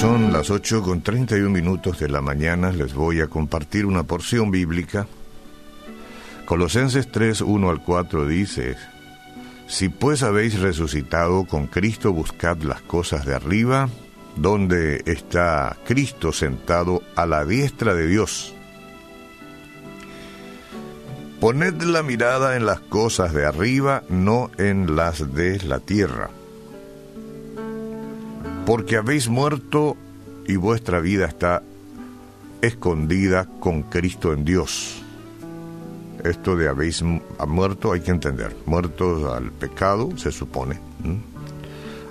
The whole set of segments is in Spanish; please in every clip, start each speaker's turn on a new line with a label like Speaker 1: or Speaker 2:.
Speaker 1: son las 8 con 31 minutos de la mañana. Les voy a compartir una porción bíblica. Colosenses 3, 1 al 4 dice, Si pues habéis resucitado con Cristo, buscad las cosas de arriba, donde está Cristo sentado a la diestra de Dios. Poned la mirada en las cosas de arriba, no en las de la tierra porque habéis muerto y vuestra vida está escondida con Cristo en Dios. Esto de habéis muerto hay que entender. Muertos al pecado, se supone.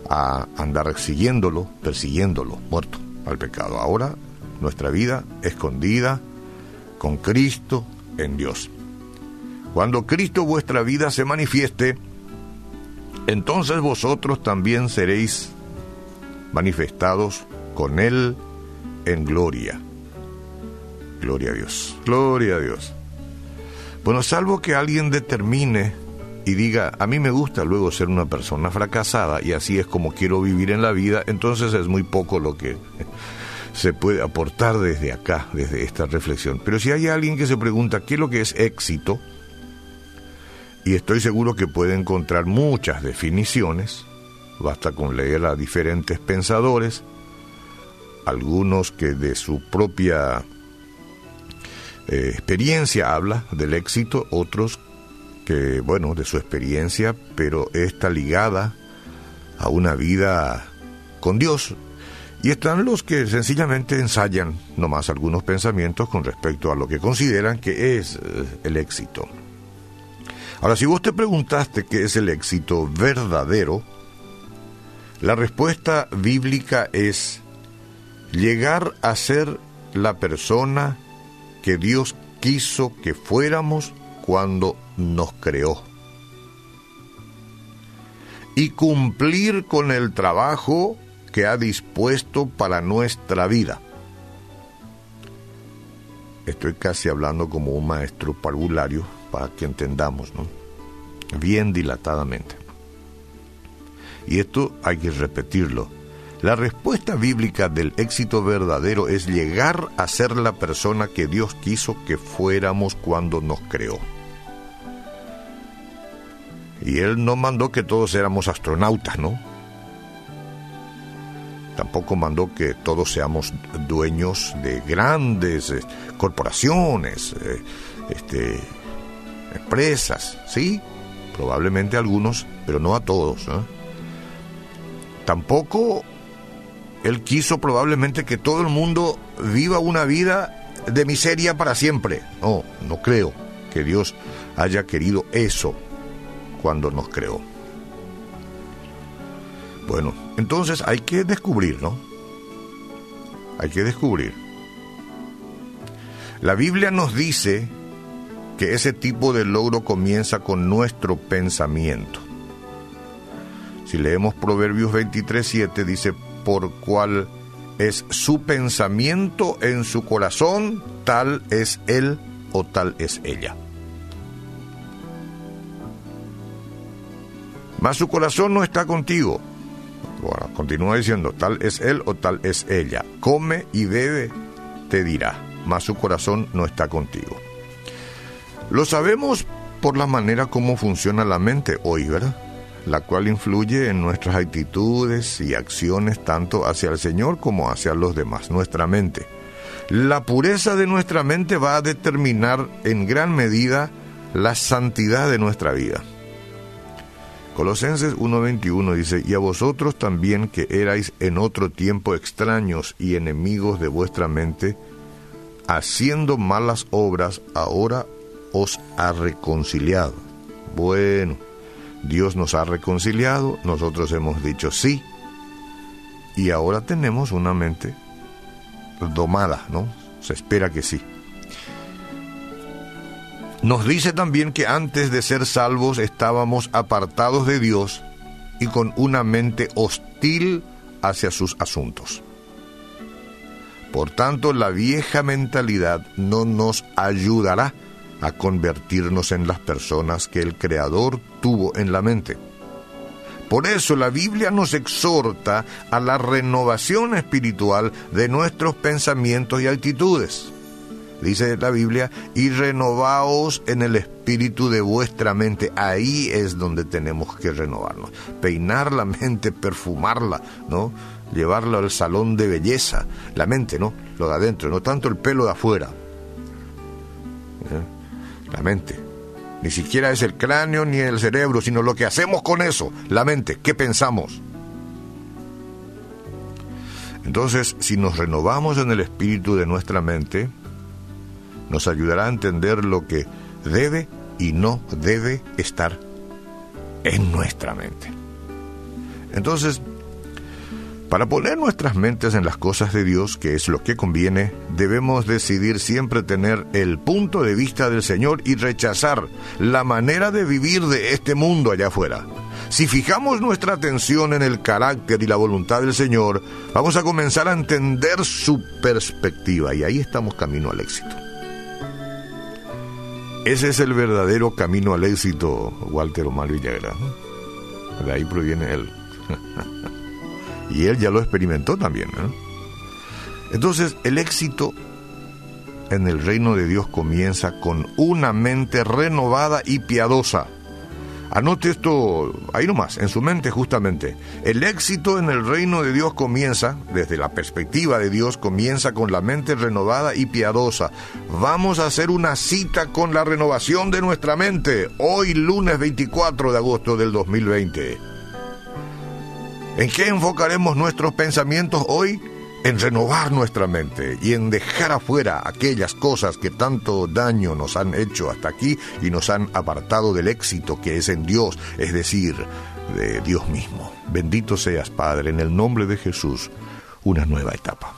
Speaker 1: A andar siguiéndolo, persiguiéndolo, muerto al pecado. Ahora nuestra vida escondida con Cristo en Dios. Cuando Cristo vuestra vida se manifieste, entonces vosotros también seréis manifestados con Él en gloria. Gloria a Dios, gloria a Dios. Bueno, salvo que alguien determine y diga, a mí me gusta luego ser una persona fracasada y así es como quiero vivir en la vida, entonces es muy poco lo que se puede aportar desde acá, desde esta reflexión. Pero si hay alguien que se pregunta qué es lo que es éxito, y estoy seguro que puede encontrar muchas definiciones, Basta con leer a diferentes pensadores, algunos que de su propia eh, experiencia habla del éxito, otros que, bueno, de su experiencia, pero está ligada a una vida con Dios. Y están los que sencillamente ensayan nomás algunos pensamientos con respecto a lo que consideran que es eh, el éxito. Ahora, si vos te preguntaste qué es el éxito verdadero, la respuesta bíblica es llegar a ser la persona que Dios quiso que fuéramos cuando nos creó. Y cumplir con el trabajo que ha dispuesto para nuestra vida. Estoy casi hablando como un maestro parvulario para que entendamos, ¿no? Bien dilatadamente. Y esto hay que repetirlo. La respuesta bíblica del éxito verdadero es llegar a ser la persona que Dios quiso que fuéramos cuando nos creó. Y Él no mandó que todos éramos astronautas, ¿no? Tampoco mandó que todos seamos dueños de grandes eh, corporaciones, eh, este, empresas, ¿sí? Probablemente algunos, pero no a todos. ¿eh? Tampoco él quiso probablemente que todo el mundo viva una vida de miseria para siempre. No, no creo que Dios haya querido eso cuando nos creó. Bueno, entonces hay que descubrir, ¿no? Hay que descubrir. La Biblia nos dice que ese tipo de logro comienza con nuestro pensamiento. Si leemos Proverbios 23, 7, dice, por cual es su pensamiento en su corazón, tal es él o tal es ella. Mas su corazón no está contigo. Bueno, continúa diciendo, tal es él o tal es ella. Come y bebe, te dirá, mas su corazón no está contigo. Lo sabemos por la manera como funciona la mente hoy, ¿verdad? La cual influye en nuestras actitudes y acciones tanto hacia el Señor como hacia los demás, nuestra mente. La pureza de nuestra mente va a determinar en gran medida la santidad de nuestra vida. Colosenses 1:21 dice, y a vosotros también que erais en otro tiempo extraños y enemigos de vuestra mente, haciendo malas obras, ahora os ha reconciliado. Bueno, Dios nos ha reconciliado, nosotros hemos dicho sí, y ahora tenemos una mente domada, ¿no? Se espera que sí. Nos dice también que antes de ser salvos estábamos apartados de Dios y con una mente hostil hacia sus asuntos. Por tanto, la vieja mentalidad no nos ayudará a convertirnos en las personas que el Creador tuvo en la mente. Por eso la Biblia nos exhorta a la renovación espiritual de nuestros pensamientos y actitudes. Dice la Biblia, y renovaos en el espíritu de vuestra mente. Ahí es donde tenemos que renovarnos. Peinar la mente, perfumarla, ¿no? Llevarla al salón de belleza. La mente, ¿no? Lo de adentro, no tanto el pelo de afuera. ¿Eh? La mente. Ni siquiera es el cráneo ni el cerebro, sino lo que hacemos con eso, la mente, qué pensamos. Entonces, si nos renovamos en el espíritu de nuestra mente, nos ayudará a entender lo que debe y no debe estar en nuestra mente. Entonces, para poner nuestras mentes en las cosas de Dios, que es lo que conviene, debemos decidir siempre tener el punto de vista del Señor y rechazar la manera de vivir de este mundo allá afuera. Si fijamos nuestra atención en el carácter y la voluntad del Señor, vamos a comenzar a entender su perspectiva y ahí estamos camino al éxito. Ese es el verdadero camino al éxito, Walter Omar Villagra. De ahí proviene él. y él ya lo experimentó también. Entonces, el éxito en el reino de Dios comienza con una mente renovada y piadosa. Anote esto ahí nomás, en su mente justamente. El éxito en el reino de Dios comienza, desde la perspectiva de Dios, comienza con la mente renovada y piadosa. Vamos a hacer una cita con la renovación de nuestra mente, hoy lunes 24 de agosto del 2020. ¿En qué enfocaremos nuestros pensamientos hoy? en renovar nuestra mente y en dejar afuera aquellas cosas que tanto daño nos han hecho hasta aquí y nos han apartado del éxito que es en Dios, es decir, de Dios mismo. Bendito seas, Padre, en el nombre de Jesús, una nueva etapa.